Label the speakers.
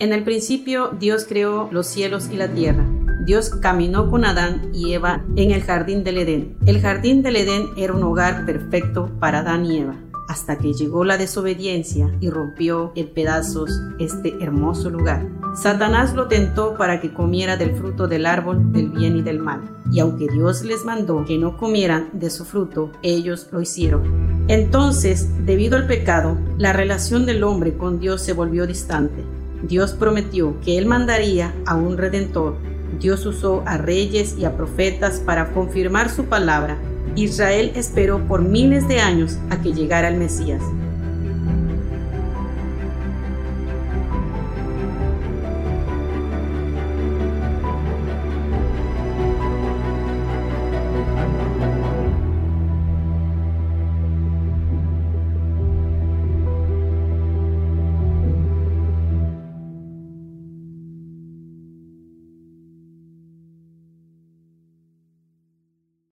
Speaker 1: En el principio Dios creó los cielos y la tierra. Dios caminó con Adán y Eva en el jardín del Edén. El jardín del Edén era un hogar perfecto para Adán y Eva, hasta que llegó la desobediencia y rompió en pedazos este hermoso lugar. Satanás lo tentó para que comiera del fruto del árbol del bien y del mal. Y aunque Dios les mandó que no comieran de su fruto, ellos lo hicieron. Entonces, debido al pecado, la relación del hombre con Dios se volvió distante. Dios prometió que Él mandaría a un redentor Dios usó a reyes y a profetas para confirmar su palabra. Israel esperó por miles de años a que llegara el Mesías.